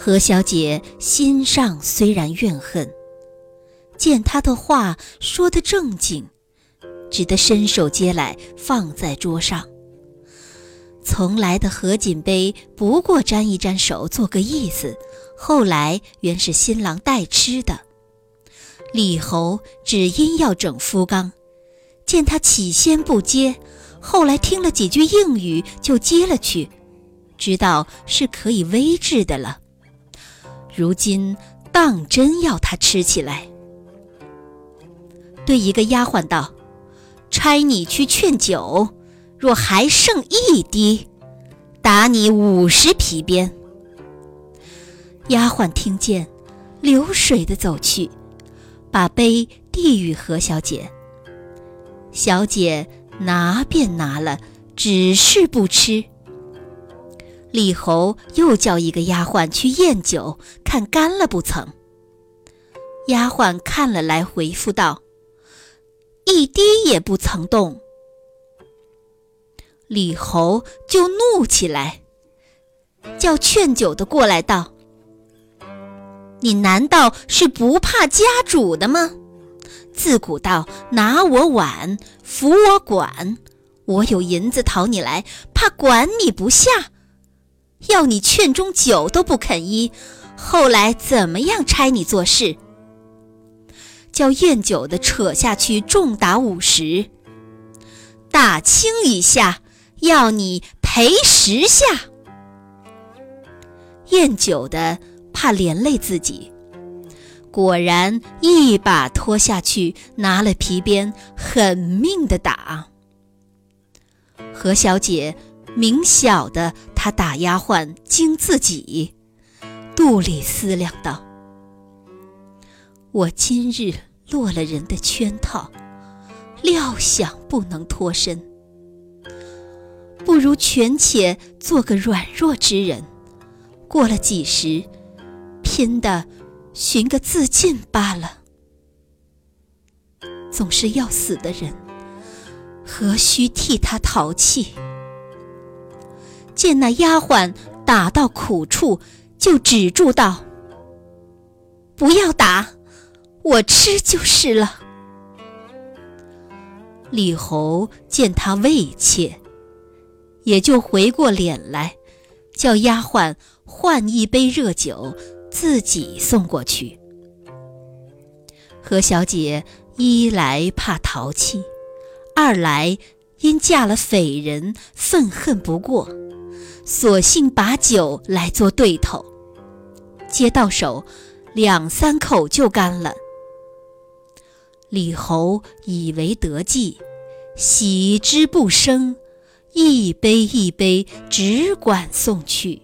何小姐心上虽然怨恨，见他的话说得正经，只得伸手接来放在桌上。从来的何锦杯不过沾一沾手做个意思，后来原是新郎代吃的。李侯只因要整夫纲，见他起先不接，后来听了几句应语就接了去，知道是可以微制的了。如今当真要他吃起来，对一个丫鬟道：“差你去劝酒。”若还剩一滴，打你五十皮鞭。丫鬟听见，流水的走去，把杯递与何小姐。小姐拿便拿了，只是不吃。李侯又叫一个丫鬟去验酒，看干了不曾。丫鬟看了来，回复道：“一滴也不曾动。”李侯就怒起来，叫劝酒的过来道：“你难道是不怕家主的吗？自古道拿我碗，扶我管，我有银子讨你来，怕管你不下。要你劝中酒都不肯依，后来怎么样差你做事？叫宴酒的扯下去，重打五十，打轻一下。”要你赔十下，宴酒的怕连累自己，果然一把拖下去，拿了皮鞭，狠命的打。何小姐明晓得他打丫鬟惊自己，肚里思量道：“我今日落了人的圈套，料想不能脱身。”不如权且做个软弱之人，过了几时，拼的寻个自尽罢了。总是要死的人，何须替他淘气？见那丫鬟打到苦处，就止住道：“不要打，我吃就是了。”李侯见他畏怯。也就回过脸来，叫丫鬟换一杯热酒，自己送过去。何小姐一来怕淘气，二来因嫁了匪人，愤恨不过，索性把酒来做对头，接到手，两三口就干了。李侯以为得计，喜之不生。一杯一杯，只管送去。